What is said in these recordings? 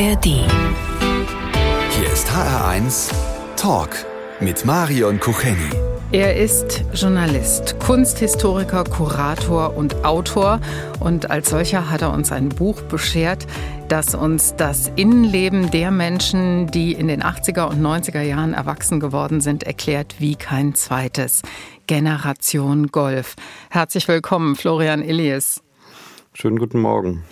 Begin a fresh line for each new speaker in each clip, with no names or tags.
ARD.
Hier ist HR1 Talk mit Marion Kucheni.
Er ist Journalist, Kunsthistoriker, Kurator und Autor. Und als solcher hat er uns ein Buch beschert, das uns das Innenleben der Menschen, die in den 80er und 90er Jahren erwachsen geworden sind, erklärt wie kein zweites. Generation Golf. Herzlich willkommen, Florian Illies.
Schönen guten Morgen.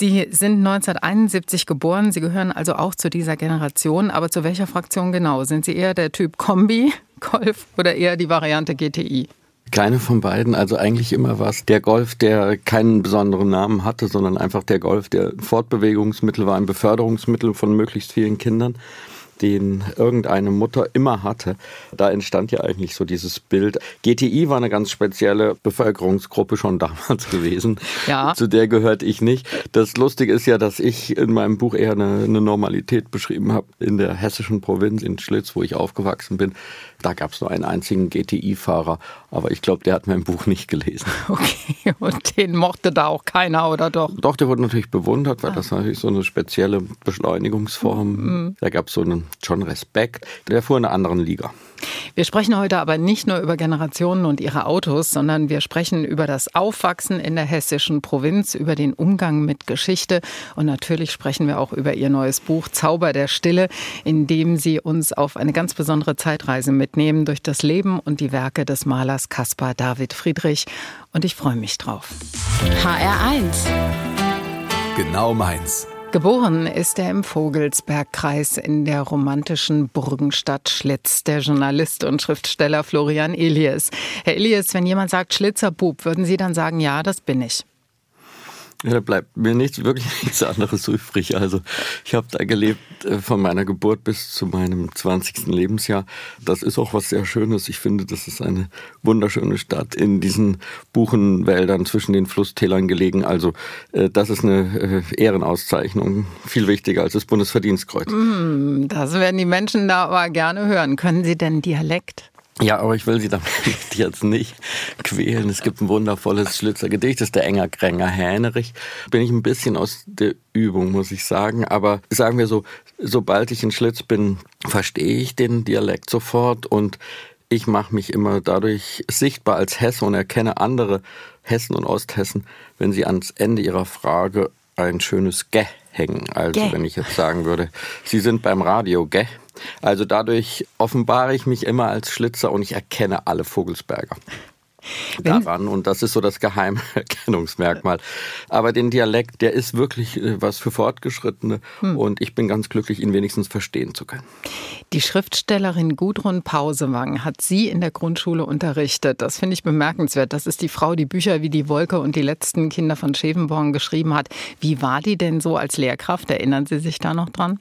Sie sind 1971 geboren, Sie gehören also auch zu dieser Generation, aber zu welcher Fraktion genau? Sind Sie eher der Typ Kombi, Golf oder eher die Variante GTI?
Keine von beiden, also eigentlich immer was. Der Golf, der keinen besonderen Namen hatte, sondern einfach der Golf, der Fortbewegungsmittel war, ein Beförderungsmittel von möglichst vielen Kindern den irgendeine Mutter immer hatte. Da entstand ja eigentlich so dieses Bild. GTI war eine ganz spezielle Bevölkerungsgruppe schon damals gewesen. Ja. Zu der gehörte ich nicht. Das Lustige ist ja, dass ich in meinem Buch eher eine, eine Normalität beschrieben habe. In der hessischen Provinz in Schlitz, wo ich aufgewachsen bin, da gab es nur einen einzigen GTI-Fahrer. Aber ich glaube, der hat mein Buch nicht gelesen.
Okay, und den mochte da auch keiner, oder doch?
Doch, der wurde natürlich bewundert, weil ah. das natürlich so eine spezielle Beschleunigungsform. Mhm. Da gab es so einen John Respekt. Der fuhr in einer anderen Liga.
Wir sprechen heute aber nicht nur über Generationen und ihre Autos, sondern wir sprechen über das Aufwachsen in der hessischen Provinz, über den Umgang mit Geschichte und natürlich sprechen wir auch über ihr neues Buch Zauber der Stille, in dem sie uns auf eine ganz besondere Zeitreise mitnehmen durch das Leben und die Werke des Malers Caspar David Friedrich. Und ich freue mich drauf.
HR1
Genau meins.
Geboren ist er im Vogelsbergkreis in der romantischen Burgenstadt Schlitz, der Journalist und Schriftsteller Florian Elias. Herr Elias, wenn jemand sagt Schlitzerbub, würden Sie dann sagen, ja, das bin ich?
Ja, da bleibt mir nichts, wirklich nichts anderes übrig. Also ich habe da gelebt äh, von meiner Geburt bis zu meinem 20. Lebensjahr. Das ist auch was sehr Schönes. Ich finde, das ist eine wunderschöne Stadt in diesen Buchenwäldern zwischen den Flusstälern gelegen. Also äh, das ist eine äh, Ehrenauszeichnung, viel wichtiger als das Bundesverdienstkreuz.
Mm, das werden die Menschen da aber gerne hören. Können Sie denn Dialekt?
Ja, aber ich will Sie damit jetzt nicht quälen. Es gibt ein wundervolles Schlitzer Gedicht, das ist der Enger Kränger Hänerich. Bin ich ein bisschen aus der Übung, muss ich sagen. Aber sagen wir so, sobald ich in Schlitz bin, verstehe ich den Dialekt sofort und ich mache mich immer dadurch sichtbar als Hesse und erkenne andere Hessen und Osthessen, wenn sie ans Ende ihrer Frage ein schönes Gä hängen. Also Gäh. wenn ich jetzt sagen würde, Sie sind beim Radio, Gä? Also dadurch offenbare ich mich immer als Schlitzer und ich erkenne alle Vogelsberger. Daran und das ist so das geheime Erkennungsmerkmal. Aber den Dialekt, der ist wirklich äh, was für Fortgeschrittene hm. und ich bin ganz glücklich, ihn wenigstens verstehen zu können.
Die Schriftstellerin Gudrun Pausewang hat Sie in der Grundschule unterrichtet. Das finde ich bemerkenswert. Das ist die Frau, die Bücher wie Die Wolke und die letzten Kinder von Schevenborn geschrieben hat. Wie war die denn so als Lehrkraft? Erinnern Sie sich da noch dran?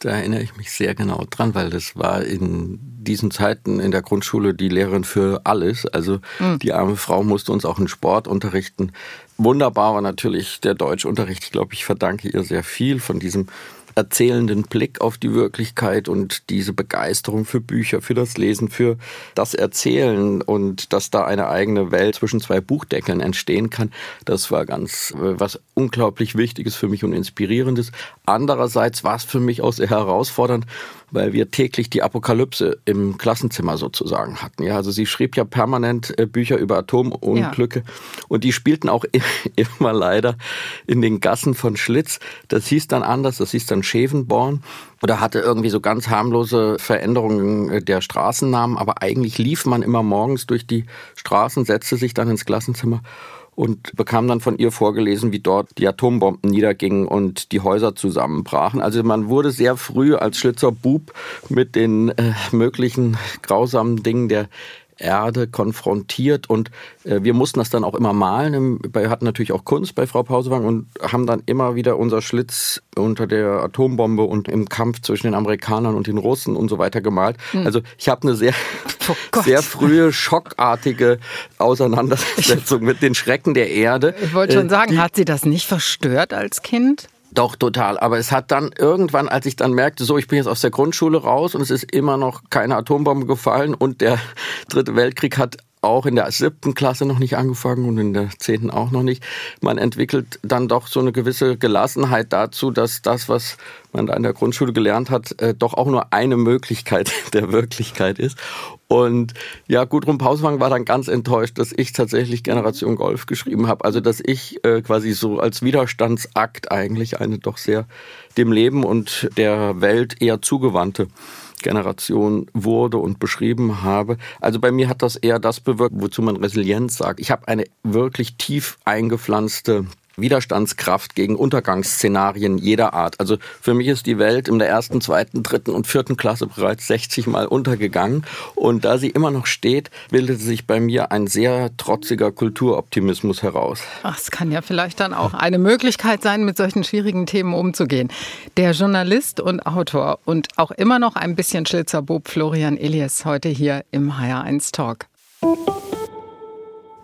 Da erinnere ich mich sehr genau dran, weil das war in diesen Zeiten in der Grundschule die Lehrerin für alles. Also mhm. die arme Frau musste uns auch in Sport unterrichten. Wunderbar war natürlich der Deutschunterricht. Ich glaube, ich verdanke ihr sehr viel von diesem erzählenden Blick auf die Wirklichkeit und diese Begeisterung für Bücher, für das Lesen, für das Erzählen und dass da eine eigene Welt zwischen zwei Buchdeckeln entstehen kann, das war ganz äh, was unglaublich Wichtiges für mich und Inspirierendes. Andererseits war es für mich auch sehr herausfordernd, weil wir täglich die Apokalypse im Klassenzimmer sozusagen hatten. Ja, also sie schrieb ja permanent äh, Bücher über Atomunglücke ja. und die spielten auch immer leider in den Gassen von Schlitz. Das hieß dann anders, das hieß dann Schevenborn oder hatte irgendwie so ganz harmlose Veränderungen äh, der Straßennamen, aber eigentlich lief man immer morgens durch die Straßen, setzte sich dann ins Klassenzimmer und bekam dann von ihr vorgelesen, wie dort die Atombomben niedergingen und die Häuser zusammenbrachen. Also man wurde sehr früh als Schlitzer Bub mit den äh, möglichen grausamen Dingen der Erde konfrontiert und äh, wir mussten das dann auch immer malen. Wir hatten natürlich auch Kunst bei Frau Pausewang und haben dann immer wieder unser Schlitz unter der Atombombe und im Kampf zwischen den Amerikanern und den Russen und so weiter gemalt. Mhm. Also ich habe eine sehr, oh sehr frühe, schockartige Auseinandersetzung mit den Schrecken der Erde.
Ich wollte schon äh, sagen, Die, hat sie das nicht verstört als Kind?
Doch, total. Aber es hat dann irgendwann, als ich dann merkte, so, ich bin jetzt aus der Grundschule raus und es ist immer noch keine Atombombe gefallen und der Dritte Weltkrieg hat auch in der siebten Klasse noch nicht angefangen und in der zehnten auch noch nicht. Man entwickelt dann doch so eine gewisse Gelassenheit dazu, dass das, was man da in der Grundschule gelernt hat, äh, doch auch nur eine Möglichkeit der Wirklichkeit ist. Und ja, Gudrun Pauswang war dann ganz enttäuscht, dass ich tatsächlich Generation Golf geschrieben habe. Also dass ich äh, quasi so als Widerstandsakt eigentlich eine doch sehr dem Leben und der Welt eher zugewandte Generation wurde und beschrieben habe. Also bei mir hat das eher das bewirkt, wozu man Resilienz sagt. Ich habe eine wirklich tief eingepflanzte Widerstandskraft gegen Untergangsszenarien jeder Art. Also für mich ist die Welt in der ersten, zweiten, dritten und vierten Klasse bereits 60 Mal untergegangen. Und da sie immer noch steht, bildete sich bei mir ein sehr trotziger Kulturoptimismus heraus.
Ach, es kann ja vielleicht dann auch eine Möglichkeit sein, mit solchen schwierigen Themen umzugehen. Der Journalist und Autor und auch immer noch ein bisschen Schlitzerbob Florian Elias heute hier im HR1 Talk.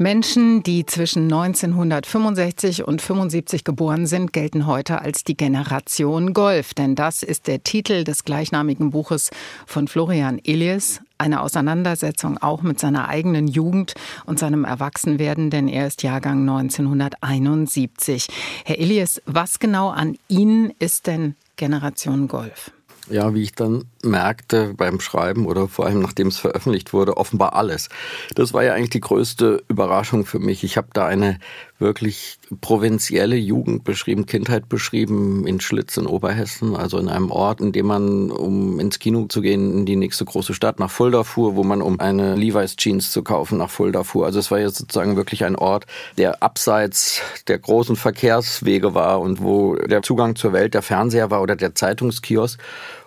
Menschen, die zwischen 1965 und 75 geboren sind, gelten heute als die Generation Golf. Denn das ist der Titel des gleichnamigen Buches von Florian Elias. Eine Auseinandersetzung auch mit seiner eigenen Jugend und seinem Erwachsenwerden, denn er ist Jahrgang 1971. Herr Elias, was genau an Ihnen ist denn Generation Golf?
ja, wie ich dann merkte beim Schreiben oder vor allem nachdem es veröffentlicht wurde, offenbar alles. Das war ja eigentlich die größte Überraschung für mich. Ich habe da eine wirklich provinzielle Jugend beschrieben, Kindheit beschrieben in Schlitz in Oberhessen, also in einem Ort, in dem man, um ins Kino zu gehen, in die nächste große Stadt nach Fulda fuhr, wo man, um eine Levi's Jeans zu kaufen, nach Fulda fuhr. Also es war jetzt sozusagen wirklich ein Ort, der abseits der großen Verkehrswege war und wo der Zugang zur Welt der Fernseher war oder der Zeitungskiosk.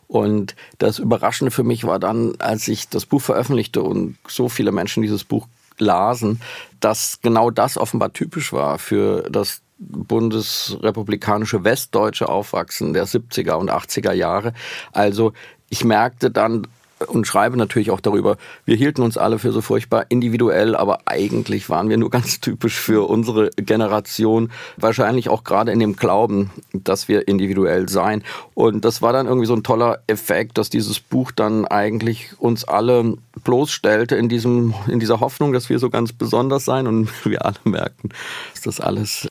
Und das Überraschende für mich war dann, als ich das Buch veröffentlichte und so viele Menschen dieses Buch lasen, dass genau das offenbar typisch war für das bundesrepublikanische westdeutsche Aufwachsen der 70er und 80er Jahre. Also ich merkte dann, und schreibe natürlich auch darüber, wir hielten uns alle für so furchtbar individuell, aber eigentlich waren wir nur ganz typisch für unsere Generation, wahrscheinlich auch gerade in dem Glauben, dass wir individuell seien. Und das war dann irgendwie so ein toller Effekt, dass dieses Buch dann eigentlich uns alle bloßstellte in diesem, in dieser Hoffnung, dass wir so ganz besonders sein und wir alle merkten, dass das alles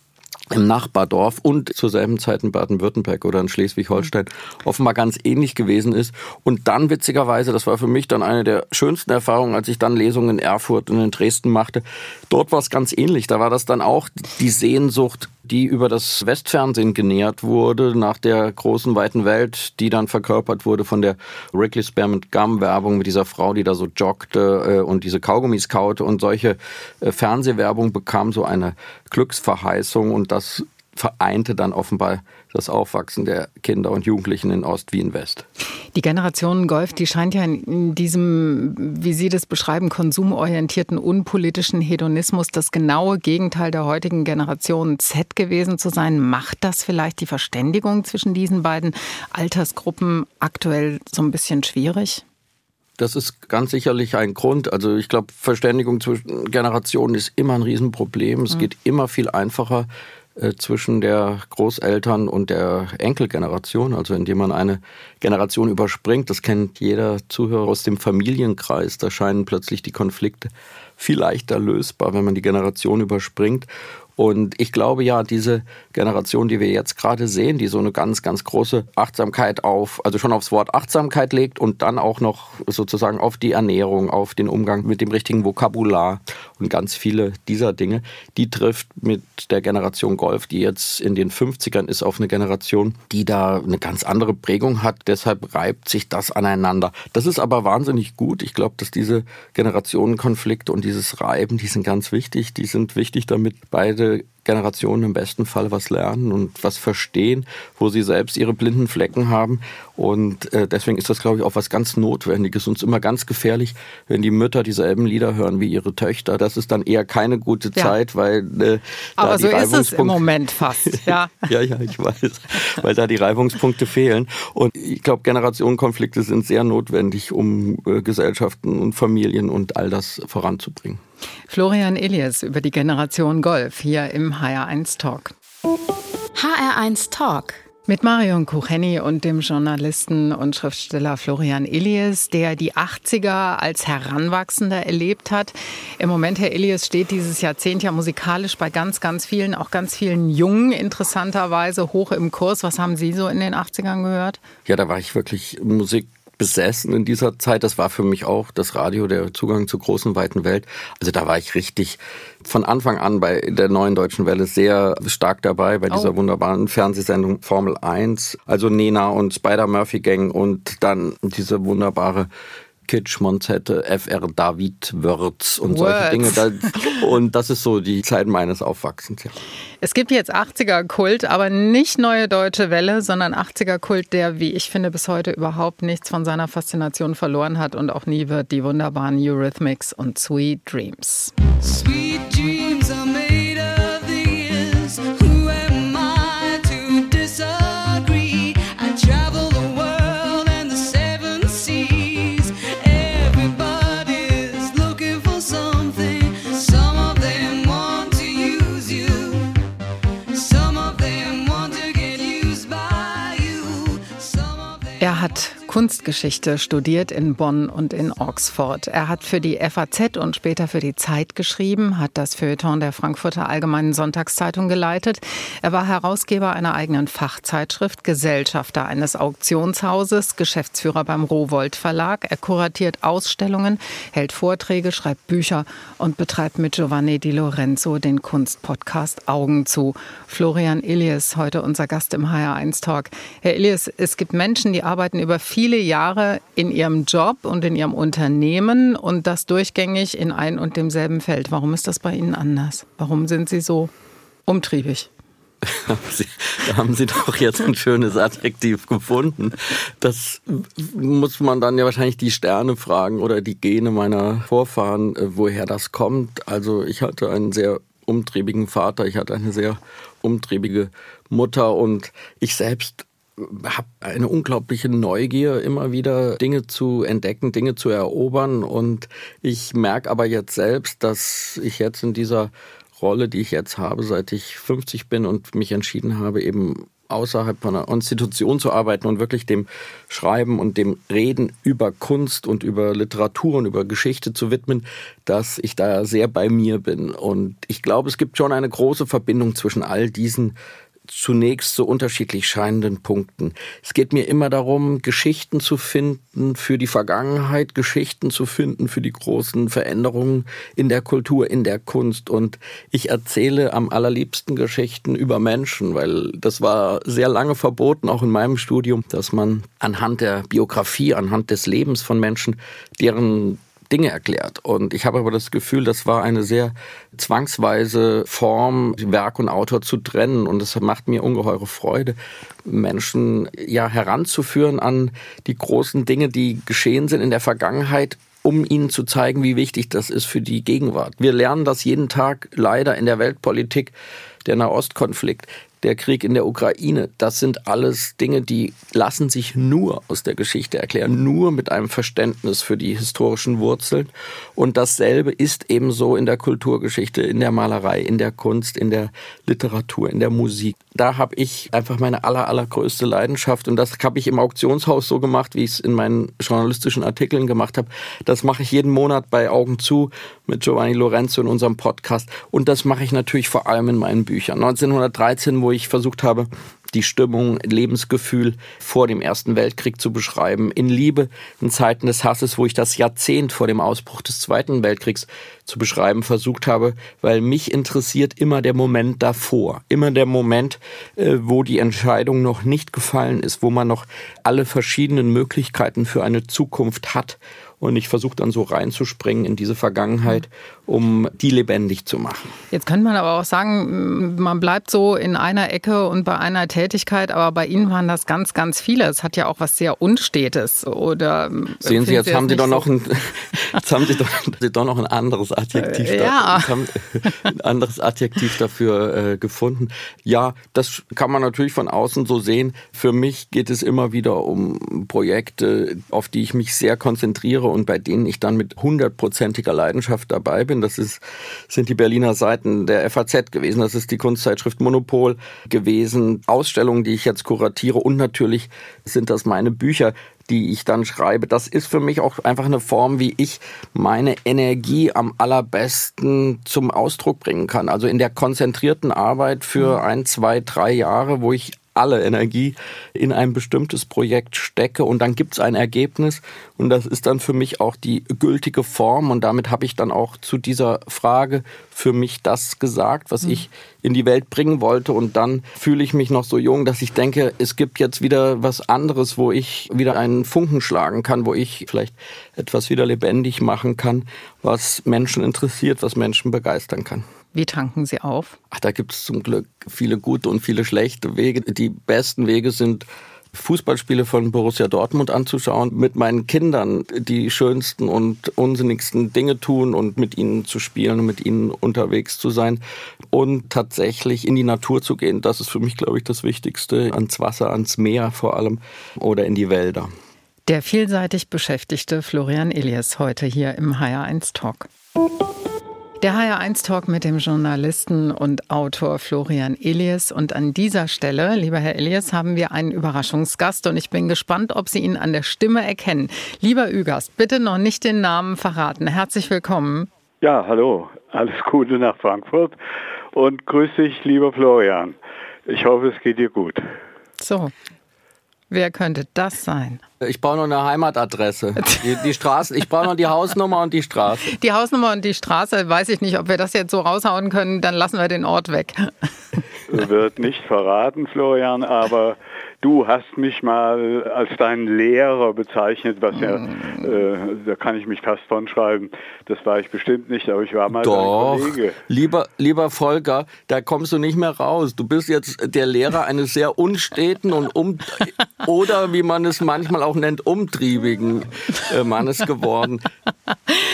im Nachbardorf und zur selben Zeit in Baden-Württemberg oder in Schleswig-Holstein offenbar ganz ähnlich gewesen ist. Und dann witzigerweise, das war für mich dann eine der schönsten Erfahrungen, als ich dann Lesungen in Erfurt und in Dresden machte. Dort war es ganz ähnlich. Da war das dann auch die Sehnsucht, die über das Westfernsehen genährt wurde, nach der großen weiten Welt, die dann verkörpert wurde von der Wrigley Spearmint Gum Werbung mit dieser Frau, die da so joggte äh, und diese Kaugummis kaute und solche äh, Fernsehwerbung bekam so eine Glücksverheißung. Und das vereinte dann offenbar das Aufwachsen der Kinder und Jugendlichen in Ost wie in West.
Die Generation Golf, die scheint ja in diesem, wie Sie das beschreiben, konsumorientierten, unpolitischen Hedonismus das genaue Gegenteil der heutigen Generation Z gewesen zu sein. Macht das vielleicht die Verständigung zwischen diesen beiden Altersgruppen aktuell so ein bisschen schwierig?
Das ist ganz sicherlich ein Grund. Also ich glaube, Verständigung zwischen Generationen ist immer ein Riesenproblem. Es mhm. geht immer viel einfacher zwischen der Großeltern und der Enkelgeneration, also indem man eine Generation überspringt. Das kennt jeder Zuhörer aus dem Familienkreis. Da scheinen plötzlich die Konflikte viel leichter lösbar, wenn man die Generation überspringt. Und ich glaube ja, diese Generation, die wir jetzt gerade sehen, die so eine ganz, ganz große Achtsamkeit auf, also schon aufs Wort Achtsamkeit legt und dann auch noch sozusagen auf die Ernährung, auf den Umgang mit dem richtigen Vokabular und ganz viele dieser Dinge, die trifft mit der Generation Golf, die jetzt in den 50ern ist, auf eine Generation, die da eine ganz andere Prägung hat. Deshalb reibt sich das aneinander. Das ist aber wahnsinnig gut. Ich glaube, dass diese Generationenkonflikte und dieses Reiben, die sind ganz wichtig. Die sind wichtig, damit beide beide Generationen im besten Fall was lernen und was verstehen, wo sie selbst ihre blinden Flecken haben. Und äh, deswegen ist das, glaube ich, auch was ganz Notwendiges. Und es ist immer ganz gefährlich, wenn die Mütter dieselben Lieder hören wie ihre Töchter. Das ist dann eher keine gute ja. Zeit, weil äh,
Aber so ist es im Moment fast. Ja.
ja, ja, ich weiß, weil da die Reibungspunkte fehlen. Und ich glaube, Generationenkonflikte sind sehr notwendig, um äh, Gesellschaften und Familien und all das voranzubringen.
Florian Elias über die Generation Golf hier im HR1 Talk.
HR1 Talk
Mit Marion Kucheni und dem Journalisten und Schriftsteller Florian Elias, der die 80er als Heranwachsender erlebt hat. Im Moment, Herr Elias, steht dieses Jahrzehnt ja musikalisch bei ganz, ganz vielen, auch ganz vielen Jungen interessanterweise hoch im Kurs. Was haben Sie so in den 80ern gehört?
Ja, da war ich wirklich Musik besessen in dieser Zeit. Das war für mich auch das Radio, der Zugang zur großen, weiten Welt. Also da war ich richtig von Anfang an bei der neuen deutschen Welle sehr stark dabei, bei dieser oh. wunderbaren Fernsehsendung Formel 1. Also Nena und Spider-Murphy Gang und dann diese wunderbare Kitsch, Monzette, FR David, Wörz und Words. solche Dinge. Und das ist so die Zeit meines Aufwachsens. Ja.
Es gibt jetzt 80er-Kult, aber nicht neue deutsche Welle, sondern 80er-Kult, der, wie ich finde, bis heute überhaupt nichts von seiner Faszination verloren hat und auch nie wird. Die wunderbaren Eurythmics und Sweet Dreams. Sweet Dreams Kunstgeschichte studiert in Bonn und in Oxford. Er hat für die FAZ und später für die Zeit geschrieben, hat das Feuilleton der Frankfurter Allgemeinen Sonntagszeitung geleitet. Er war Herausgeber einer eigenen Fachzeitschrift, Gesellschafter eines Auktionshauses, Geschäftsführer beim Rowold Verlag. Er kuratiert Ausstellungen, hält Vorträge, schreibt Bücher und betreibt mit Giovanni Di Lorenzo den Kunstpodcast Augen zu. Florian Illies, heute unser Gast im HR1 Talk. Herr Illies, es gibt Menschen, die arbeiten über viele viele Jahre in Ihrem Job und in Ihrem Unternehmen und das durchgängig in ein und demselben Feld. Warum ist das bei Ihnen anders? Warum sind Sie so umtriebig?
da haben Sie doch jetzt ein schönes Adjektiv gefunden. Das muss man dann ja wahrscheinlich die Sterne fragen oder die Gene meiner Vorfahren, äh, woher das kommt. Also ich hatte einen sehr umtriebigen Vater, ich hatte eine sehr umtriebige Mutter und ich selbst habe eine unglaubliche Neugier, immer wieder Dinge zu entdecken, Dinge zu erobern. Und ich merke aber jetzt selbst, dass ich jetzt in dieser Rolle, die ich jetzt habe, seit ich 50 bin und mich entschieden habe, eben außerhalb von einer Institution zu arbeiten und wirklich dem Schreiben und dem Reden über Kunst und über Literatur und über Geschichte zu widmen, dass ich da sehr bei mir bin. Und ich glaube, es gibt schon eine große Verbindung zwischen all diesen zunächst so unterschiedlich scheinenden Punkten. Es geht mir immer darum, Geschichten zu finden für die Vergangenheit, Geschichten zu finden für die großen Veränderungen in der Kultur, in der Kunst. Und ich erzähle am allerliebsten Geschichten über Menschen, weil das war sehr lange verboten, auch in meinem Studium, dass man anhand der Biografie, anhand des Lebens von Menschen, deren Dinge erklärt. Und ich habe aber das Gefühl, das war eine sehr zwangsweise Form, Werk und Autor zu trennen. Und es macht mir ungeheure Freude, Menschen ja heranzuführen an die großen Dinge, die geschehen sind in der Vergangenheit um ihnen zu zeigen, wie wichtig das ist für die Gegenwart. Wir lernen das jeden Tag leider in der Weltpolitik, der Nahostkonflikt der Krieg in der Ukraine, das sind alles Dinge, die lassen sich nur aus der Geschichte erklären, nur mit einem Verständnis für die historischen Wurzeln. Und dasselbe ist ebenso in der Kulturgeschichte, in der Malerei, in der Kunst, in der Literatur, in der Musik. Da habe ich einfach meine aller, allergrößte Leidenschaft. Und das habe ich im Auktionshaus so gemacht, wie ich es in meinen journalistischen Artikeln gemacht habe. Das mache ich jeden Monat bei Augen zu mit Giovanni Lorenzo in unserem Podcast. Und das mache ich natürlich vor allem in meinen Büchern. 1913, wo ich versucht habe, die Stimmung, Lebensgefühl vor dem Ersten Weltkrieg zu beschreiben. In Liebe, in Zeiten des Hasses, wo ich das Jahrzehnt vor dem Ausbruch des Zweiten Weltkriegs zu beschreiben versucht habe, weil mich interessiert immer der Moment davor, immer der Moment, äh, wo die Entscheidung noch nicht gefallen ist, wo man noch alle verschiedenen Möglichkeiten für eine Zukunft hat und ich versuche dann so reinzuspringen in diese Vergangenheit, um die lebendig zu machen.
Jetzt könnte man aber auch sagen, man bleibt so in einer Ecke und bei einer Tätigkeit, aber bei Ihnen waren das ganz, ganz viele. Es hat ja auch was sehr Unstetes. Oder
Sehen Sie, jetzt Sie haben Sie doch noch ein, jetzt haben Sie doch, Sie doch noch ein anderes Adjektiv, äh, ja. dafür, ein anderes Adjektiv dafür äh, gefunden. Ja, das kann man natürlich von außen so sehen. Für mich geht es immer wieder um Projekte, auf die ich mich sehr konzentriere und bei denen ich dann mit hundertprozentiger Leidenschaft dabei bin. Das ist, sind die Berliner Seiten der FAZ gewesen. Das ist die Kunstzeitschrift Monopol gewesen. Ausstellungen, die ich jetzt kuratiere und natürlich sind das meine Bücher die ich dann schreibe. Das ist für mich auch einfach eine Form, wie ich meine Energie am allerbesten zum Ausdruck bringen kann. Also in der konzentrierten Arbeit für mhm. ein, zwei, drei Jahre, wo ich alle Energie in ein bestimmtes Projekt stecke und dann gibt es ein Ergebnis und das ist dann für mich auch die gültige Form und damit habe ich dann auch zu dieser Frage für mich das gesagt, was mhm. ich in die Welt bringen wollte und dann fühle ich mich noch so jung, dass ich denke, es gibt jetzt wieder was anderes, wo ich wieder einen Funken schlagen kann, wo ich vielleicht etwas wieder lebendig machen kann, was Menschen interessiert, was Menschen begeistern kann.
Wie tanken Sie auf?
Ach, da gibt es zum Glück viele gute und viele schlechte Wege. Die besten Wege sind Fußballspiele von Borussia Dortmund anzuschauen, mit meinen Kindern die schönsten und unsinnigsten Dinge tun und mit ihnen zu spielen und mit ihnen unterwegs zu sein und tatsächlich in die Natur zu gehen. Das ist für mich, glaube ich, das Wichtigste. Ans Wasser, ans Meer vor allem oder in die Wälder.
Der vielseitig beschäftigte Florian Elias heute hier im HR1 Talk. Der HR1 Talk mit dem Journalisten und Autor Florian Elias. Und an dieser Stelle, lieber Herr Elias, haben wir einen Überraschungsgast und ich bin gespannt, ob Sie ihn an der Stimme erkennen. Lieber Ü-Gast, bitte noch nicht den Namen verraten. Herzlich willkommen.
Ja, hallo. Alles Gute nach Frankfurt und grüß dich, lieber Florian. Ich hoffe, es geht dir gut.
So, Wer könnte das sein?
Ich brauche noch eine Heimatadresse. Die, die Straße, ich brauche noch die Hausnummer und die Straße.
Die Hausnummer und die Straße, weiß ich nicht, ob wir das jetzt so raushauen können, dann lassen wir den Ort weg.
Wird nicht verraten, Florian, aber Du hast mich mal als deinen Lehrer bezeichnet, was ja, mm. äh, da kann ich mich fast von schreiben. Das war ich bestimmt nicht, aber ich war mal
Doch,
dein Kollege.
Lieber, lieber Volker, da kommst du nicht mehr raus. Du bist jetzt der Lehrer eines sehr unsteten und um oder wie man es manchmal auch nennt, umtriebigen äh, Mannes geworden.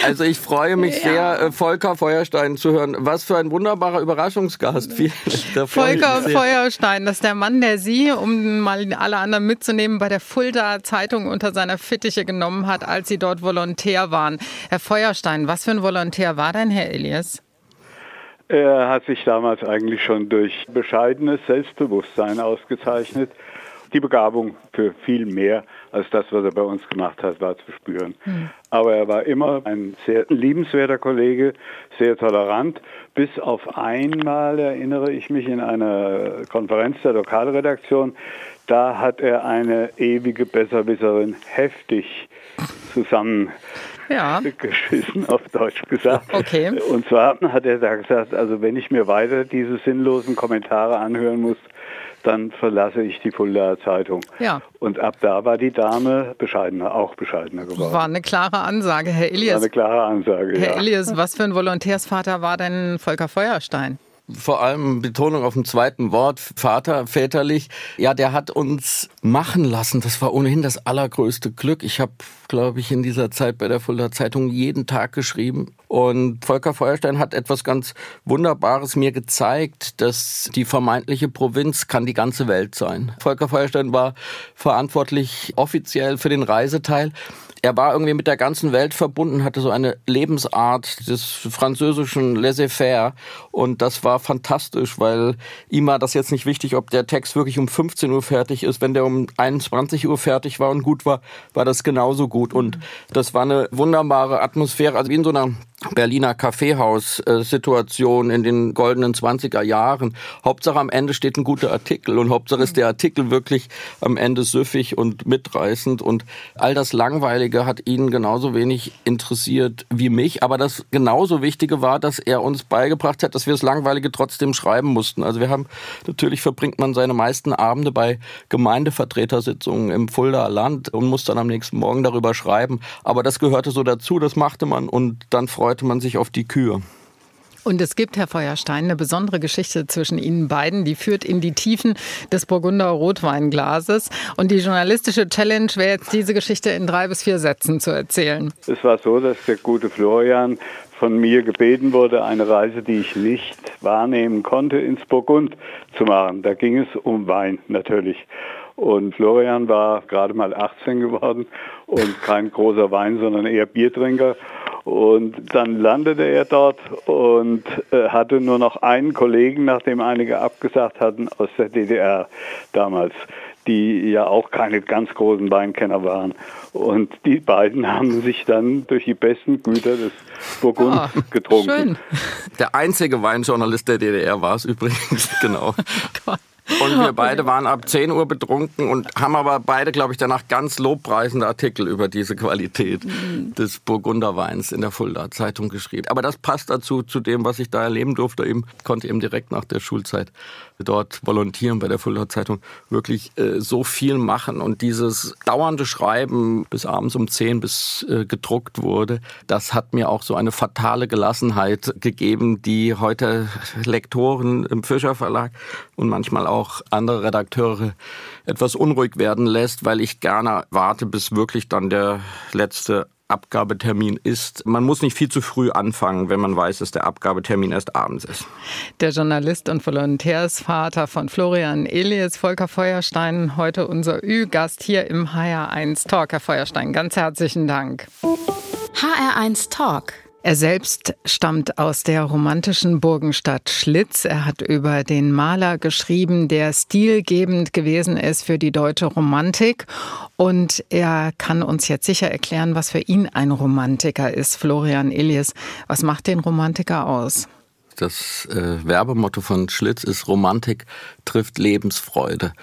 Also ich freue mich ja. sehr, äh, Volker Feuerstein zu hören. Was für ein wunderbarer Überraschungsgast.
Volker Feuerstein, das ist der Mann, der Sie, um mal alle anderen mitzunehmen, bei der Fulda Zeitung unter seiner Fittiche genommen hat, als Sie dort Volontär waren. Herr Feuerstein, was für ein Volontär war denn Herr Elias?
Er hat sich damals eigentlich schon durch bescheidenes Selbstbewusstsein ausgezeichnet. Die Begabung für viel mehr als das, was er bei uns gemacht hat, war zu spüren. Hm. Aber er war immer ein sehr liebenswerter Kollege, sehr tolerant. Bis auf einmal erinnere ich mich in einer Konferenz der Lokalredaktion, da hat er eine ewige Besserwisserin heftig zusammen ja. geschissen, auf Deutsch gesagt.
Okay.
Und zwar hat er da gesagt, also wenn ich mir weiter diese sinnlosen Kommentare anhören muss, dann verlasse ich die Fulda Zeitung.
Ja.
Und ab da war die Dame bescheidener, auch bescheidener geworden.
War eine klare Ansage, Herr Elias.
War eine klare Ansage,
Herr
ja.
Elias, was für ein Volontärsvater war denn Volker Feuerstein?
Vor allem Betonung auf dem zweiten Wort, Vater, väterlich, ja, der hat uns machen lassen. Das war ohnehin das allergrößte Glück. Ich habe, glaube ich, in dieser Zeit bei der Fulda Zeitung jeden Tag geschrieben. Und Volker Feuerstein hat etwas ganz Wunderbares mir gezeigt, dass die vermeintliche Provinz kann die ganze Welt sein. Volker Feuerstein war verantwortlich offiziell für den Reiseteil er war irgendwie mit der ganzen Welt verbunden, hatte so eine Lebensart des französischen Laissez-faire und das war fantastisch, weil ihm war das jetzt nicht wichtig, ob der Text wirklich um 15 Uhr fertig ist. Wenn der um 21 Uhr fertig war und gut war, war das genauso gut und das war eine wunderbare Atmosphäre, also wie in so einer Berliner Kaffeehaus-Situation in den goldenen 20er Jahren. Hauptsache am Ende steht ein guter Artikel und Hauptsache ist der Artikel wirklich am Ende süffig und mitreißend und all das Langweilige hat ihn genauso wenig interessiert wie mich. Aber das genauso Wichtige war, dass er uns beigebracht hat, dass wir das Langweilige trotzdem schreiben mussten. Also wir haben, natürlich verbringt man seine meisten Abende bei Gemeindevertretersitzungen im Fulda Land und muss dann am nächsten Morgen darüber schreiben. Aber das gehörte so dazu, das machte man und dann freut freute man sich auf die Kühe.
Und es gibt, Herr Feuerstein, eine besondere Geschichte zwischen Ihnen beiden, die führt in die Tiefen des Burgunder Rotweinglases. Und die journalistische Challenge wäre jetzt, diese Geschichte in drei bis vier Sätzen zu erzählen.
Es war so, dass der gute Florian von mir gebeten wurde, eine Reise, die ich nicht wahrnehmen konnte, ins Burgund zu machen. Da ging es um Wein natürlich. Und Florian war gerade mal 18 geworden und kein großer Wein, sondern eher Biertrinker. Und dann landete er dort und äh, hatte nur noch einen Kollegen, nachdem einige abgesagt hatten aus der DDR damals, die ja auch keine ganz großen Weinkenner waren. Und die beiden haben sich dann durch die besten Güter des Burgund ah, getrunken. Schön.
Der einzige Weinjournalist der DDR war es übrigens, genau. Oh und wir beide waren ab 10 Uhr betrunken und haben aber beide, glaube ich, danach ganz lobpreisende Artikel über diese Qualität mhm. des Burgunderweins in der Fulda Zeitung geschrieben. Aber das passt dazu, zu dem, was ich da erleben durfte. Ich konnte eben direkt nach der Schulzeit dort volontieren bei der Fulda Zeitung, wirklich äh, so viel machen. Und dieses dauernde Schreiben bis abends um 10 bis äh, gedruckt wurde, das hat mir auch so eine fatale Gelassenheit gegeben, die heute Lektoren im Fischer Verlag und manchmal auch andere Redakteure etwas unruhig werden lässt, weil ich gerne warte, bis wirklich dann der letzte Abgabetermin ist. Man muss nicht viel zu früh anfangen, wenn man weiß, dass der Abgabetermin erst abends ist.
Der Journalist und Volontärsvater von Florian Elias, Volker Feuerstein, heute unser Ü-Gast hier im HR1 Talk. Herr Feuerstein, ganz herzlichen Dank.
HR1 Talk.
Er selbst stammt aus der romantischen Burgenstadt Schlitz. Er hat über den Maler geschrieben, der stilgebend gewesen ist für die deutsche Romantik. Und er kann uns jetzt sicher erklären, was für ihn ein Romantiker ist. Florian Elias, was macht den Romantiker aus?
Das äh, Werbemotto von Schlitz ist Romantik trifft Lebensfreude.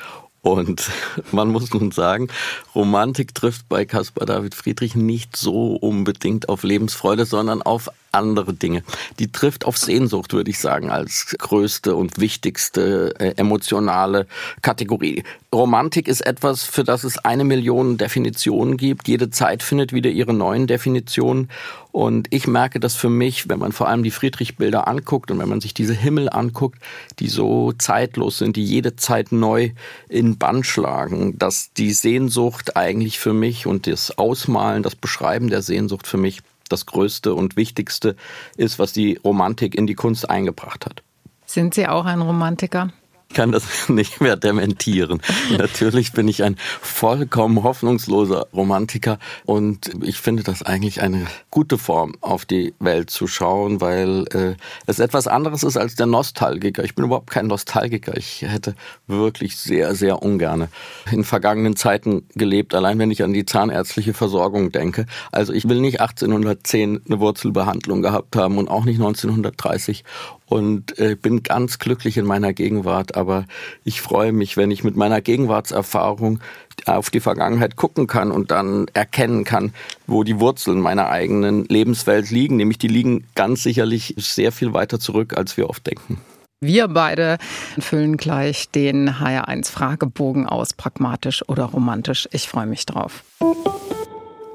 Und man muss nun sagen, Romantik trifft bei Caspar David Friedrich nicht so unbedingt auf Lebensfreude, sondern auf andere Dinge. Die trifft auf Sehnsucht, würde ich sagen, als größte und wichtigste äh, emotionale Kategorie. Romantik ist etwas, für das es eine Million Definitionen gibt. Jede Zeit findet wieder ihre neuen Definitionen. Und ich merke das für mich, wenn man vor allem die Friedrich-Bilder anguckt und wenn man sich diese Himmel anguckt, die so zeitlos sind, die jede Zeit neu in Bann schlagen, dass die Sehnsucht eigentlich für mich und das Ausmalen, das Beschreiben der Sehnsucht für mich das Größte und Wichtigste ist, was die Romantik in die Kunst eingebracht hat.
Sind Sie auch ein Romantiker?
Kann das nicht mehr dementieren. Natürlich bin ich ein vollkommen hoffnungsloser Romantiker und ich finde das eigentlich eine gute Form, auf die Welt zu schauen, weil äh, es etwas anderes ist als der Nostalgiker. Ich bin überhaupt kein Nostalgiker. Ich hätte wirklich sehr, sehr ungern in vergangenen Zeiten gelebt, allein wenn ich an die zahnärztliche Versorgung denke. Also ich will nicht 1810 eine Wurzelbehandlung gehabt haben und auch nicht 1930 und äh, bin ganz glücklich in meiner Gegenwart. Aber ich freue mich, wenn ich mit meiner Gegenwartserfahrung auf die Vergangenheit gucken kann und dann erkennen kann, wo die Wurzeln meiner eigenen Lebenswelt liegen. Nämlich die liegen ganz sicherlich sehr viel weiter zurück, als wir oft denken.
Wir beide füllen gleich den HR1 Fragebogen aus, pragmatisch oder romantisch. Ich freue mich drauf.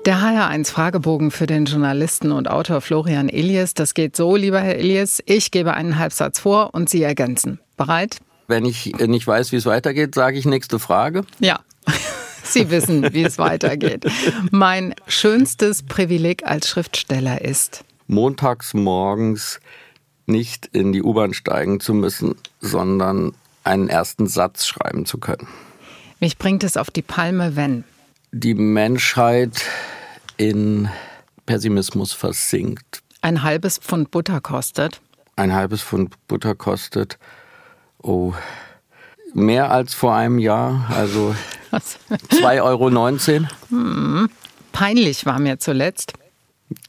Der HR1 Fragebogen für den Journalisten und Autor Florian Elias. Das geht so, lieber Herr Elias. Ich gebe einen Halbsatz vor und Sie ergänzen. Bereit?
Wenn ich nicht weiß, wie es weitergeht, sage ich nächste Frage.
Ja. Sie wissen, wie es weitergeht. Mein schönstes Privileg als Schriftsteller ist.
Montags morgens nicht in die U-Bahn steigen zu müssen, sondern einen ersten Satz schreiben zu können.
Mich bringt es auf die Palme, wenn
die Menschheit in Pessimismus versinkt.
Ein halbes Pfund Butter kostet?
Ein halbes Pfund Butter kostet, oh, mehr als vor einem Jahr, also 2,19 Euro.
Hm. Peinlich war mir zuletzt.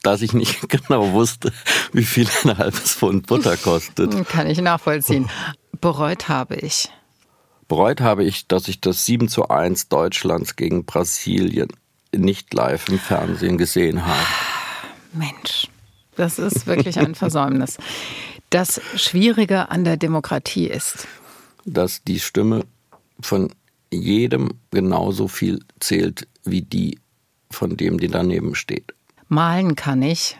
Dass ich nicht genau wusste, wie viel ein halbes Pfund Butter kostet.
Kann ich nachvollziehen. Bereut habe ich.
Bereut habe ich, dass ich das 7 zu 1 Deutschlands gegen Brasilien nicht live im Fernsehen gesehen habe.
Mensch, das ist wirklich ein Versäumnis. Das Schwierige an der Demokratie ist,
dass die Stimme von jedem genauso viel zählt wie die von dem, die daneben steht.
Malen kann ich.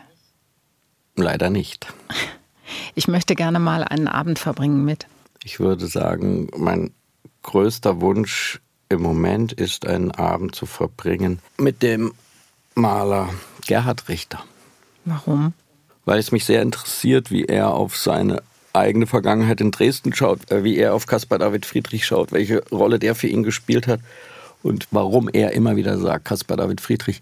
Leider nicht.
Ich möchte gerne mal einen Abend verbringen mit.
Ich würde sagen, mein größter Wunsch im Moment ist, einen Abend zu verbringen mit dem Maler Gerhard Richter.
Warum?
Weil es mich sehr interessiert, wie er auf seine eigene Vergangenheit in Dresden schaut, äh, wie er auf Caspar David Friedrich schaut, welche Rolle der für ihn gespielt hat und warum er immer wieder sagt, Caspar David Friedrich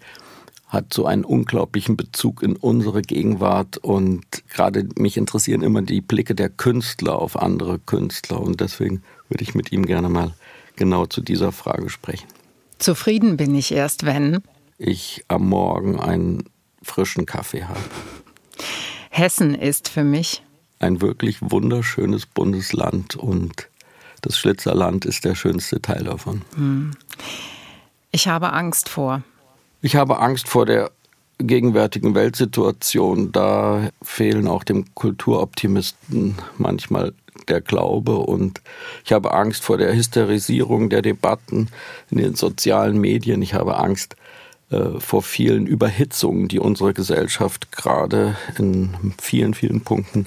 hat so einen unglaublichen Bezug in unsere Gegenwart und gerade mich interessieren immer die Blicke der Künstler auf andere Künstler und deswegen würde ich mit ihm gerne mal genau zu dieser Frage sprechen.
Zufrieden bin ich erst, wenn
ich am Morgen einen frischen Kaffee habe.
Hessen ist für mich
ein wirklich wunderschönes Bundesland und das Schlitzerland ist der schönste Teil davon. Hm.
Ich habe Angst vor.
Ich habe Angst vor der gegenwärtigen Weltsituation. Da fehlen auch dem Kulturoptimisten manchmal der Glaube und ich habe Angst vor der Hysterisierung der Debatten in den sozialen Medien. Ich habe Angst äh, vor vielen Überhitzungen, die unsere Gesellschaft gerade in vielen, vielen Punkten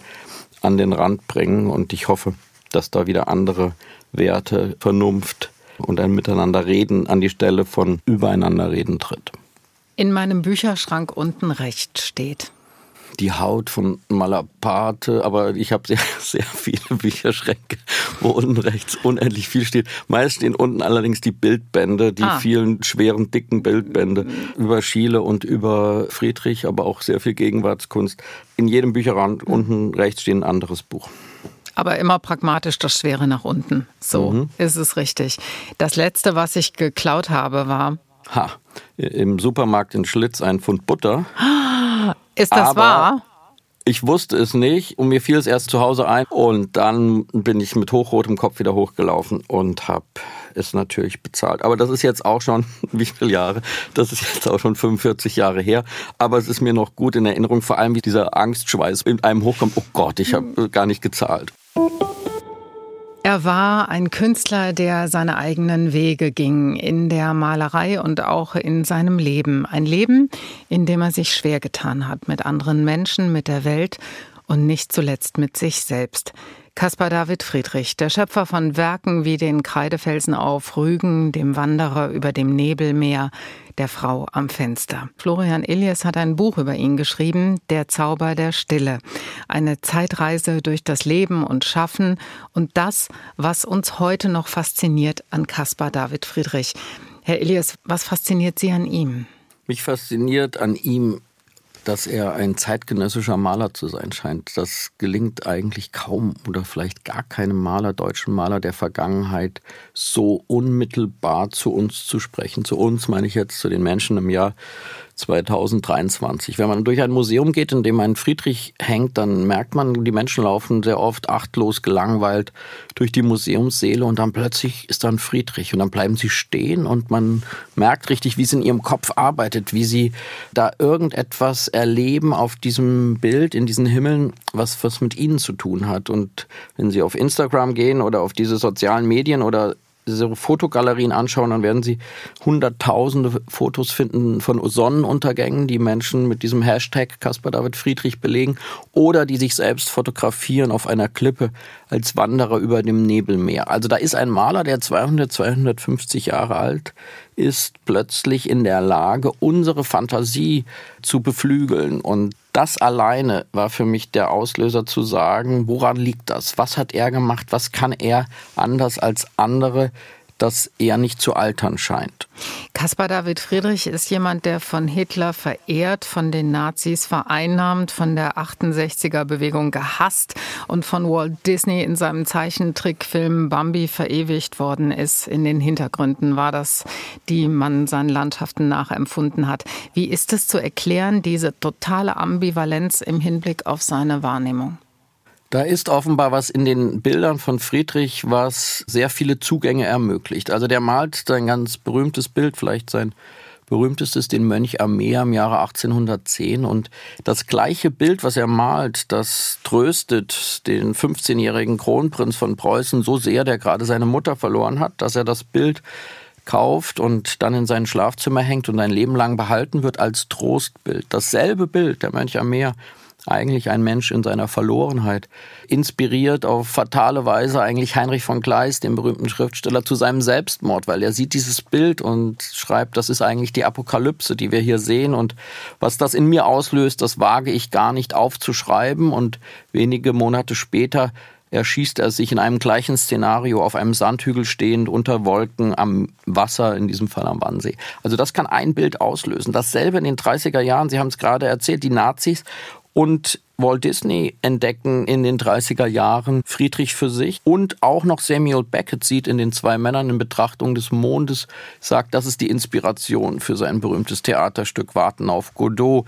an den Rand bringen. Und ich hoffe, dass da wieder andere Werte, Vernunft und ein Miteinanderreden an die Stelle von Übereinanderreden tritt.
In meinem Bücherschrank unten rechts steht
die Haut von Malaparte, aber ich habe sehr, sehr viele Bücherschränke, wo unten rechts unendlich viel steht. Meist stehen unten allerdings die Bildbände, die ah. vielen schweren, dicken Bildbände über Schiele und über Friedrich, aber auch sehr viel Gegenwartskunst. In jedem Bücherraum unten rechts steht ein anderes Buch.
Aber immer pragmatisch das Schwere nach unten. So mhm. ist es richtig. Das letzte, was ich geklaut habe, war.
Ha, im Supermarkt in Schlitz ein Pfund Butter.
Ist das
Aber
wahr?
Ich wusste es nicht und mir fiel es erst zu Hause ein und dann bin ich mit hochrotem Kopf wieder hochgelaufen und habe es natürlich bezahlt. Aber das ist jetzt auch schon, wie viele Jahre? Das ist jetzt auch schon 45 Jahre her. Aber es ist mir noch gut in Erinnerung, vor allem wie dieser Angstschweiß in einem hochkommt. Oh Gott, ich habe gar nicht gezahlt.
Er war ein Künstler, der seine eigenen Wege ging in der Malerei und auch in seinem Leben. Ein Leben, in dem er sich schwer getan hat mit anderen Menschen, mit der Welt und nicht zuletzt mit sich selbst. Caspar David Friedrich, der Schöpfer von Werken wie den Kreidefelsen auf Rügen, dem Wanderer über dem Nebelmeer, der Frau am Fenster. Florian Elias hat ein Buch über ihn geschrieben, Der Zauber der Stille. Eine Zeitreise durch das Leben und Schaffen und das, was uns heute noch fasziniert an Caspar David Friedrich. Herr Elias, was fasziniert Sie an ihm?
Mich fasziniert an ihm dass er ein zeitgenössischer Maler zu sein scheint. Das gelingt eigentlich kaum oder vielleicht gar keinem Maler, deutschen Maler der Vergangenheit, so unmittelbar zu uns zu sprechen. Zu uns meine ich jetzt, zu den Menschen im Jahr 2023. Wenn man durch ein Museum geht, in dem ein Friedrich hängt, dann merkt man, die Menschen laufen sehr oft achtlos, gelangweilt durch die Museumssäle und dann plötzlich ist da ein Friedrich und dann bleiben sie stehen und man merkt richtig, wie es in ihrem Kopf arbeitet, wie sie da irgendetwas erleben auf diesem Bild, in diesen Himmeln, was, was mit ihnen zu tun hat. Und wenn sie auf Instagram gehen oder auf diese sozialen Medien oder diese Fotogalerien anschauen, dann werden Sie hunderttausende Fotos finden von Sonnenuntergängen, die Menschen mit diesem Hashtag Caspar David Friedrich belegen oder die sich selbst fotografieren auf einer Klippe als Wanderer über dem Nebelmeer. Also da ist ein Maler, der 200, 250 Jahre alt ist, plötzlich in der Lage, unsere Fantasie zu beflügeln und das alleine war für mich der Auslöser zu sagen, woran liegt das? Was hat er gemacht? Was kann er anders als andere? Dass er nicht zu altern scheint.
Caspar David Friedrich ist jemand, der von Hitler verehrt, von den Nazis vereinnahmt, von der 68er Bewegung gehasst und von Walt Disney in seinem Zeichentrickfilm Bambi verewigt worden ist. In den Hintergründen war das, die man seinen Landschaften nachempfunden hat. Wie ist es zu erklären, diese totale Ambivalenz im Hinblick auf seine Wahrnehmung?
Da ist offenbar was in den Bildern von Friedrich, was sehr viele Zugänge ermöglicht. Also der malt sein ganz berühmtes Bild, vielleicht sein berühmtestes, den Mönch Armea im Jahre 1810. Und das gleiche Bild, was er malt, das tröstet den 15-jährigen Kronprinz von Preußen so sehr, der gerade seine Mutter verloren hat, dass er das Bild kauft und dann in sein Schlafzimmer hängt und ein Leben lang behalten wird als Trostbild. Dasselbe Bild, der Mönch am Meer, eigentlich ein Mensch in seiner Verlorenheit. Inspiriert auf fatale Weise eigentlich Heinrich von Kleist, den berühmten Schriftsteller, zu seinem Selbstmord, weil er sieht dieses Bild und schreibt, das ist eigentlich die Apokalypse, die wir hier sehen. Und was das in mir auslöst, das wage ich gar nicht aufzuschreiben. Und wenige Monate später erschießt er sich in einem gleichen Szenario auf einem Sandhügel stehend unter Wolken am Wasser, in diesem Fall am Wannsee. Also das kann ein Bild auslösen. Dasselbe in den 30er Jahren, Sie haben es gerade erzählt, die Nazis und Walt Disney entdecken in den 30er Jahren Friedrich für sich. Und auch noch Samuel Beckett sieht in den zwei Männern in Betrachtung des Mondes, sagt, das ist die Inspiration für sein berühmtes Theaterstück Warten auf Godot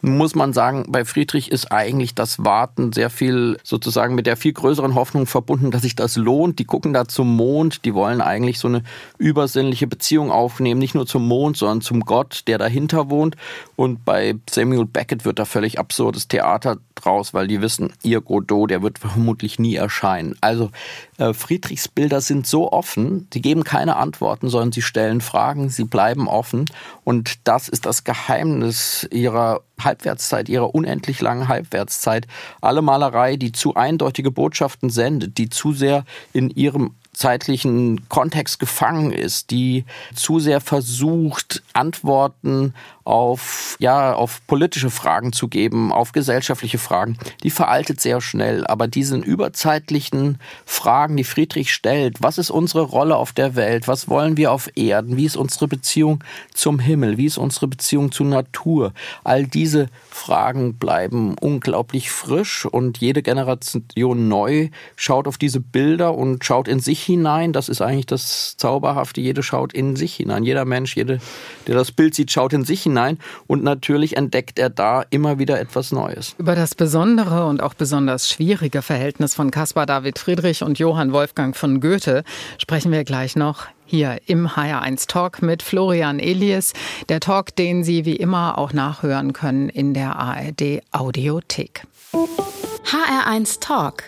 muss man sagen, bei Friedrich ist eigentlich das Warten sehr viel sozusagen mit der viel größeren Hoffnung verbunden, dass sich das lohnt. Die gucken da zum Mond, die wollen eigentlich so eine übersinnliche Beziehung aufnehmen, nicht nur zum Mond, sondern zum Gott, der dahinter wohnt. Und bei Samuel Beckett wird da völlig absurdes Theater draus, weil die wissen, ihr Godot, der wird vermutlich nie erscheinen. Also äh, Friedrichs Bilder sind so offen, sie geben keine Antworten, sondern sie stellen Fragen, sie bleiben offen. Und das ist das Geheimnis ihrer Halbwertszeit, ihrer unendlich langen Halbwertszeit. Alle Malerei, die zu eindeutige Botschaften sendet, die zu sehr in ihrem zeitlichen Kontext gefangen ist, die zu sehr versucht, Antworten auf, ja, auf politische Fragen zu geben, auf gesellschaftliche Fragen, die veraltet sehr schnell. Aber diesen überzeitlichen Fragen, die Friedrich stellt, was ist unsere Rolle auf der Welt? Was wollen wir auf Erden? Wie ist unsere Beziehung zum Himmel? Wie ist unsere Beziehung zur Natur? All diese Fragen bleiben unglaublich frisch und jede Generation neu schaut auf diese Bilder und schaut in sich hinein. Das ist eigentlich das Zauberhafte. Jede schaut in sich hinein. Jeder Mensch, jede, der das Bild sieht, schaut in sich hinein hinein und natürlich entdeckt er da immer wieder etwas Neues.
Über das besondere und auch besonders schwierige Verhältnis von Caspar David Friedrich und Johann Wolfgang von Goethe sprechen wir gleich noch hier im HR1 Talk mit Florian Elias. Der Talk, den Sie wie immer auch nachhören können in der ARD Audiothek.
HR1 Talk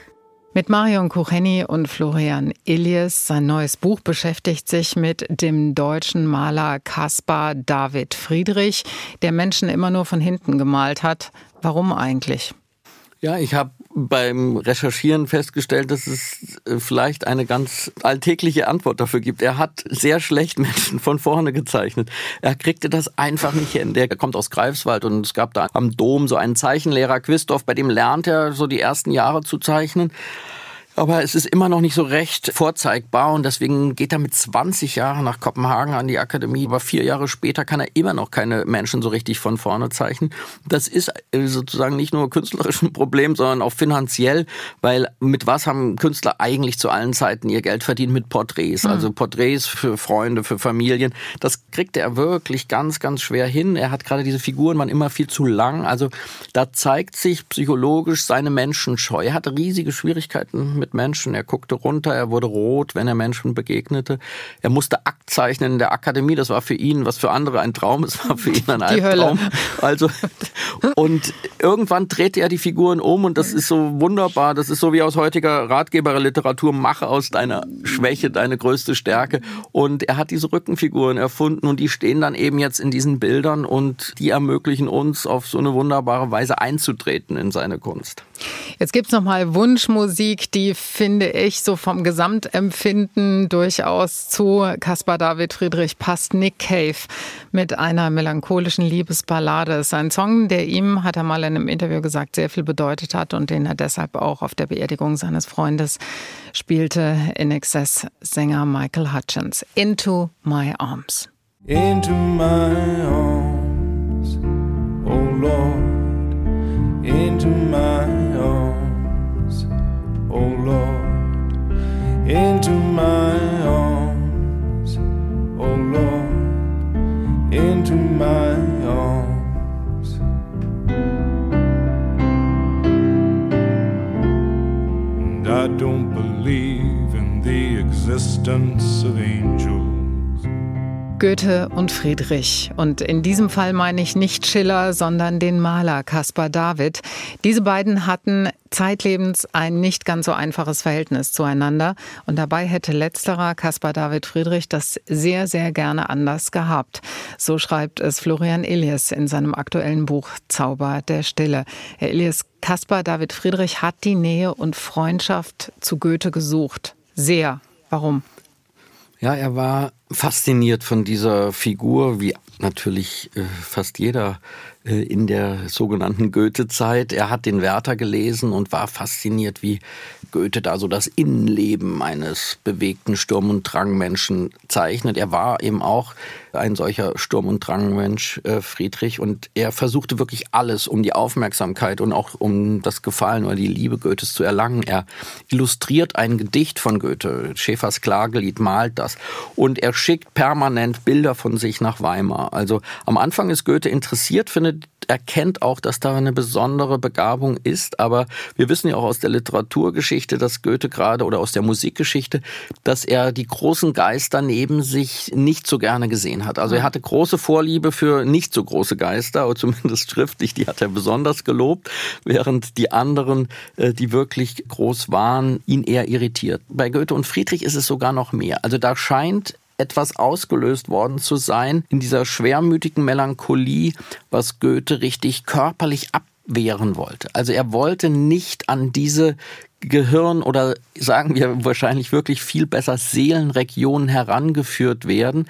mit Marion Kucheni und Florian Elias. Sein neues Buch beschäftigt sich mit dem deutschen Maler Caspar David Friedrich, der Menschen immer nur von hinten gemalt hat. Warum eigentlich?
Ja, ich habe beim Recherchieren festgestellt, dass es äh, vielleicht eine ganz alltägliche Antwort dafür gibt. Er hat sehr schlecht Menschen von vorne gezeichnet. Er kriegte das einfach nicht hin. Der kommt aus Greifswald und es gab da am Dom so einen Zeichenlehrer Quistorf, bei dem lernt er so die ersten Jahre zu zeichnen. Aber es ist immer noch nicht so recht vorzeigbar und deswegen geht er mit 20 Jahren nach Kopenhagen an die Akademie. Aber vier Jahre später kann er immer noch keine Menschen so richtig von vorne zeichnen. Das ist äh, sozusagen nicht nur künstlerisch ein Problem, sondern auch finanziell, weil mit was haben Künstler eigentlich zu allen Zeiten ihr Geld verdient? Mit Porträts. Mhm. Also Porträts für Freunde, für Familien. Das kriegt er wirklich ganz, ganz schwer hin. Er hat gerade diese Figuren waren immer viel zu lang. Also da zeigt sich psychologisch seine Menschenscheu. Er hatte riesige Schwierigkeiten mit Menschen. Er guckte runter, er wurde rot, wenn er Menschen begegnete. Er musste Akt zeichnen in der Akademie. Das war für ihn, was für andere ein Traum ist, war für ihn ein Albtraum. Also, und irgendwann drehte er die Figuren um und das ist so wunderbar. Das ist so wie aus heutiger Ratgeberliteratur, mache aus deiner Schwäche deine größte Stärke. Und er hat diese Rückenfiguren erfunden und die stehen dann eben jetzt in diesen Bildern und die ermöglichen uns auf so eine wunderbare Weise einzutreten in seine Kunst.
Jetzt gibt's noch mal Wunschmusik, die finde ich so vom Gesamtempfinden durchaus zu Caspar David Friedrich passt. Nick Cave mit einer melancholischen Liebesballade. Das ist ein Song, der ihm, hat er mal in einem Interview gesagt, sehr viel bedeutet hat und den er deshalb auch auf der Beerdigung seines Freundes spielte in Excess Sänger Michael Hutchins. Into My Arms.
Into my arms, oh Lord, into my oh Lord, into my arms, oh Lord, into my arms. And I don't believe in the existence of angels.
Goethe und Friedrich. Und in diesem Fall meine ich nicht Schiller, sondern den Maler Caspar David. Diese beiden hatten zeitlebens ein nicht ganz so einfaches Verhältnis zueinander. Und dabei hätte letzterer, Caspar David Friedrich, das sehr, sehr gerne anders gehabt. So schreibt es Florian Elias in seinem aktuellen Buch Zauber der Stille. Herr Elias, Caspar David Friedrich hat die Nähe und Freundschaft zu Goethe gesucht. Sehr. Warum?
Ja, er war fasziniert von dieser Figur, wie natürlich äh, fast jeder äh, in der sogenannten Goethe-Zeit. Er hat den Werther gelesen und war fasziniert, wie Goethe da so das Innenleben eines bewegten Sturm- und Drangmenschen zeichnet. Er war eben auch ein solcher Sturm- und Drangmensch, äh, Friedrich, und er versuchte wirklich alles, um die Aufmerksamkeit und auch um das Gefallen oder die Liebe Goethes zu erlangen. Er illustriert ein Gedicht von Goethe, Schäfers Klagelied malt das, und er schickt permanent Bilder von sich nach Weimar. Also am Anfang ist Goethe interessiert, findet erkennt auch, dass da eine besondere Begabung ist. Aber wir wissen ja auch aus der Literaturgeschichte, dass Goethe gerade oder aus der Musikgeschichte, dass er die großen Geister neben sich nicht so gerne gesehen hat. Also er hatte große Vorliebe für nicht so große Geister, oder zumindest schriftlich, die hat er besonders gelobt, während die anderen, äh, die wirklich groß waren, ihn eher irritiert. Bei Goethe und Friedrich ist es sogar noch mehr. Also da scheint etwas ausgelöst worden zu sein in dieser schwermütigen Melancholie, was Goethe richtig körperlich abwehren wollte. Also er wollte nicht an diese Gehirn oder sagen wir wahrscheinlich wirklich viel besser Seelenregionen herangeführt werden,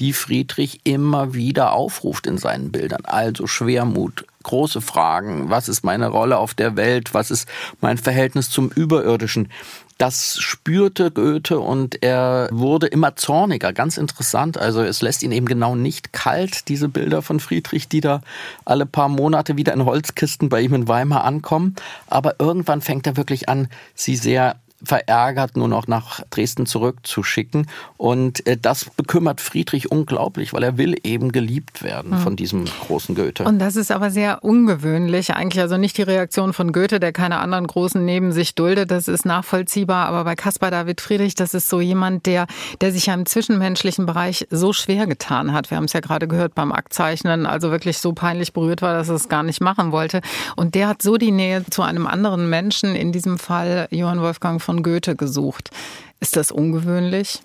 die Friedrich immer wieder aufruft in seinen Bildern. Also Schwermut, große Fragen, was ist meine Rolle auf der Welt, was ist mein Verhältnis zum Überirdischen. Das spürte Goethe und er wurde immer zorniger. Ganz interessant. Also es lässt ihn eben genau nicht kalt, diese Bilder von Friedrich, die da alle paar Monate wieder in Holzkisten bei ihm in Weimar ankommen. Aber irgendwann fängt er wirklich an, sie sehr verärgert nur noch nach Dresden zurückzuschicken. Und äh, das bekümmert Friedrich unglaublich, weil er will eben geliebt werden mhm. von diesem großen Goethe.
Und das ist aber sehr ungewöhnlich. Eigentlich also nicht die Reaktion von Goethe, der keine anderen Großen neben sich duldet. Das ist nachvollziehbar. Aber bei Caspar David Friedrich, das ist so jemand, der, der sich ja im zwischenmenschlichen Bereich so schwer getan hat. Wir haben es ja gerade gehört beim Aktzeichnen, also wirklich so peinlich berührt war, dass er es gar nicht machen wollte. Und der hat so die Nähe zu einem anderen Menschen, in diesem Fall Johann Wolfgang von von Goethe gesucht. Ist das ungewöhnlich?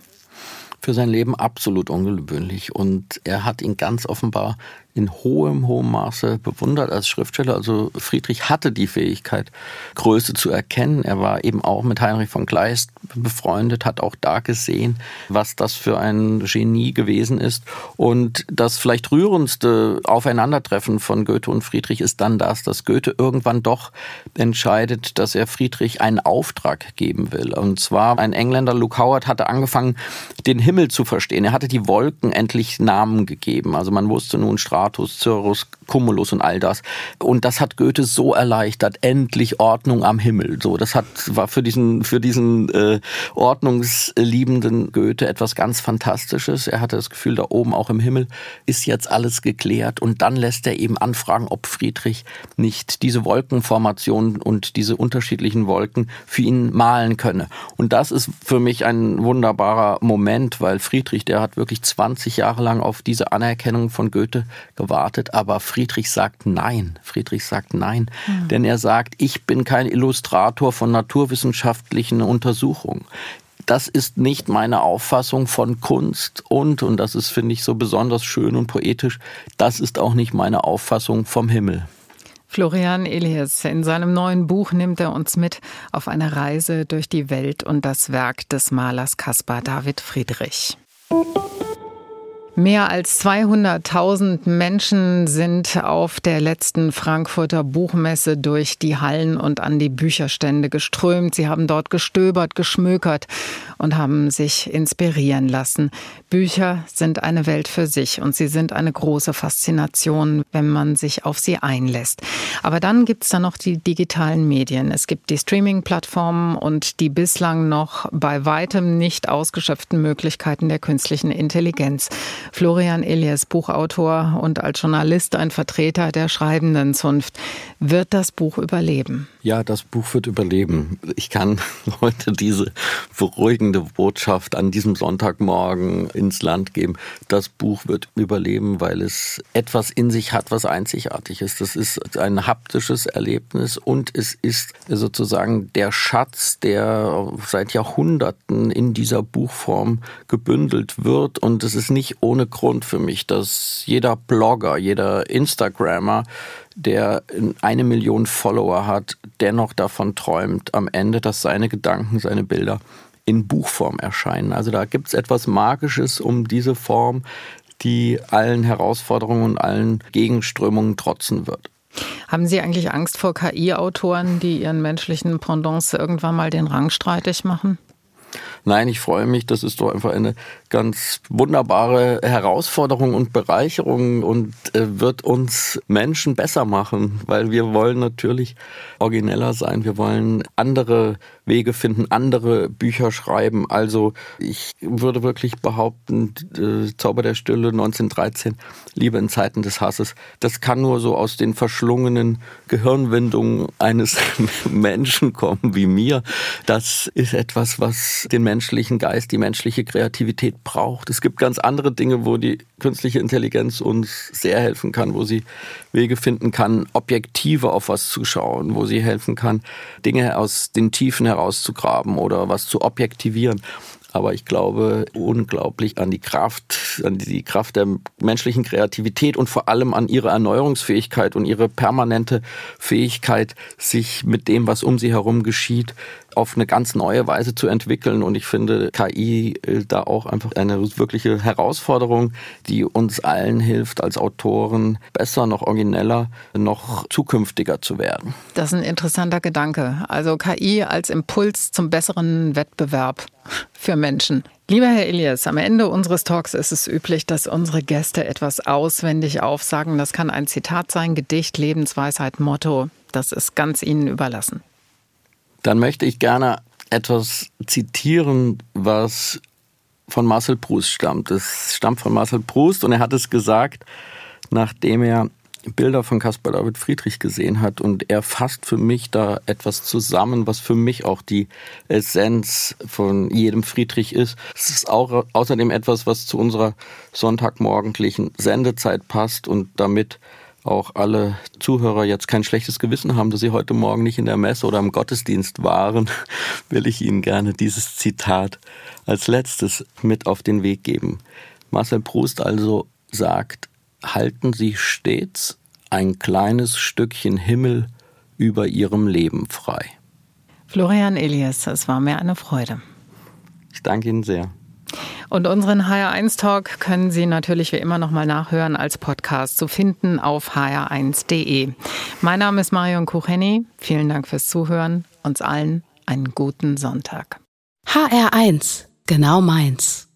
Für sein Leben absolut ungewöhnlich. Und er hat ihn ganz offenbar in hohem, hohem Maße bewundert als Schriftsteller. Also Friedrich hatte die Fähigkeit, Größe zu erkennen. Er war eben auch mit Heinrich von Kleist befreundet, hat auch da gesehen, was das für ein Genie gewesen ist. Und das vielleicht rührendste Aufeinandertreffen von Goethe und Friedrich ist dann das, dass Goethe irgendwann doch entscheidet, dass er Friedrich einen Auftrag geben will. Und zwar ein Engländer, Luke Howard, hatte angefangen, den Himmel zu verstehen. Er hatte die Wolken endlich Namen gegeben. Also man wusste nun Straßen, Cirrus, Cumulus und all das. Und das hat Goethe so erleichtert. Endlich Ordnung am Himmel. So, das hat war für diesen für diesen äh, ordnungsliebenden Goethe etwas ganz Fantastisches. Er hatte das Gefühl, da oben auch im Himmel ist jetzt alles geklärt. Und dann lässt er eben anfragen, ob Friedrich nicht diese Wolkenformation und diese unterschiedlichen Wolken für ihn malen könne. Und das ist für mich ein wunderbarer Moment, weil Friedrich, der hat wirklich 20 Jahre lang auf diese Anerkennung von Goethe gewartet, aber Friedrich sagt nein. Friedrich sagt nein, mhm. denn er sagt, ich bin kein Illustrator von naturwissenschaftlichen Untersuchungen das ist nicht meine Auffassung von Kunst und, und das ist, finde ich, so besonders schön und poetisch, das ist auch nicht meine Auffassung vom Himmel.
Florian Elias, in seinem neuen Buch nimmt er uns mit auf eine Reise durch die Welt und das Werk des Malers Caspar David Friedrich. Mehr als 200.000 Menschen sind auf der letzten Frankfurter Buchmesse durch die Hallen und an die Bücherstände geströmt. Sie haben dort gestöbert, geschmökert und haben sich inspirieren lassen. Bücher sind eine Welt für sich und sie sind eine große Faszination, wenn man sich auf sie einlässt. Aber dann gibt es da noch die digitalen Medien. Es gibt die Streaming-Plattformen und die bislang noch bei weitem nicht ausgeschöpften Möglichkeiten der künstlichen Intelligenz. Florian Elias, Buchautor und als Journalist ein Vertreter der schreibenden Zunft. Wird das Buch überleben?
Ja, das Buch wird überleben. Ich kann heute diese beruhigende Botschaft an diesem Sonntagmorgen ins Land geben. Das Buch wird überleben, weil es etwas in sich hat, was einzigartig ist. Das ist ein haptisches Erlebnis und es ist sozusagen der Schatz, der seit Jahrhunderten in dieser Buchform gebündelt wird. Und es ist nicht ohne Grund für mich, dass jeder Blogger, jeder Instagrammer der eine Million Follower hat, dennoch davon träumt am Ende, dass seine Gedanken, seine Bilder in Buchform erscheinen. Also da gibt es etwas Magisches um diese Form, die allen Herausforderungen und allen Gegenströmungen trotzen wird.
Haben Sie eigentlich Angst vor KI-Autoren, die ihren menschlichen Pendants irgendwann mal den Rang streitig machen?
Nein, ich freue mich. Das ist doch einfach eine ganz wunderbare Herausforderung und Bereicherung und äh, wird uns Menschen besser machen, weil wir wollen natürlich origineller sein. Wir wollen andere Wege finden, andere Bücher schreiben. Also ich würde wirklich behaupten, äh, Zauber der Stille 1913, Liebe in Zeiten des Hasses, das kann nur so aus den verschlungenen Gehirnwindungen eines Menschen kommen wie mir. Das ist etwas, was den menschlichen Geist, die menschliche Kreativität braucht. Es gibt ganz andere Dinge, wo die künstliche Intelligenz uns sehr helfen kann, wo sie Wege finden kann, objektiver auf was zu schauen, wo sie helfen kann, Dinge aus den Tiefen herauszugraben oder was zu objektivieren. Aber ich glaube unglaublich an die Kraft, an die Kraft der menschlichen Kreativität und vor allem an ihre Erneuerungsfähigkeit und ihre permanente Fähigkeit, sich mit dem, was um sie herum geschieht, auf eine ganz neue Weise zu entwickeln. Und ich finde KI da auch einfach eine wirkliche Herausforderung, die uns allen hilft, als Autoren besser, noch origineller, noch zukünftiger zu werden.
Das ist ein interessanter Gedanke. Also KI als Impuls zum besseren Wettbewerb für Menschen. Lieber Herr Elias, am Ende unseres Talks ist es üblich, dass unsere Gäste etwas auswendig aufsagen. Das kann ein Zitat sein, Gedicht, Lebensweisheit, Motto. Das ist ganz Ihnen überlassen
dann möchte ich gerne etwas zitieren, was von Marcel Proust stammt. Es stammt von Marcel Proust und er hat es gesagt, nachdem er Bilder von Caspar David Friedrich gesehen hat und er fasst für mich da etwas zusammen, was für mich auch die Essenz von jedem Friedrich ist. Es ist auch außerdem etwas, was zu unserer sonntagmorgendlichen Sendezeit passt und damit auch alle Zuhörer jetzt kein schlechtes Gewissen haben, dass sie heute Morgen nicht in der Messe oder im Gottesdienst waren, will ich Ihnen gerne dieses Zitat als letztes mit auf den Weg geben. Marcel Proust also sagt, halten Sie stets ein kleines Stückchen Himmel über Ihrem Leben frei.
Florian Elias, es war mir eine Freude.
Ich danke Ihnen sehr.
Und unseren HR1 Talk können Sie natürlich wie immer nochmal nachhören als Podcast zu finden auf hr1.de. Mein Name ist Marion Kucheni. Vielen Dank fürs Zuhören. Uns allen einen guten Sonntag.
HR1, genau meins.